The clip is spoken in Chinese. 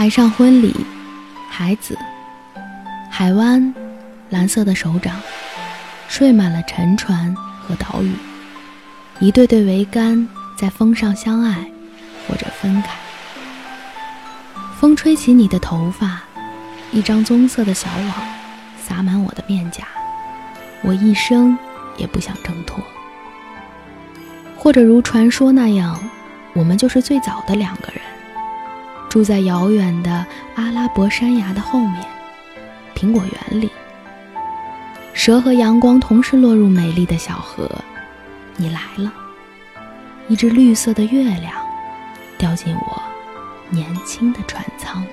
海上婚礼，海子，海湾，蓝色的手掌，睡满了沉船和岛屿，一对对桅杆在风上相爱，或者分开。风吹起你的头发，一张棕色的小网洒满我的面颊，我一生也不想挣脱。或者如传说那样，我们就是最早的两个人。住在遥远的阿拉伯山崖的后面，苹果园里。蛇和阳光同时落入美丽的小河，你来了。一只绿色的月亮，掉进我年轻的船舱。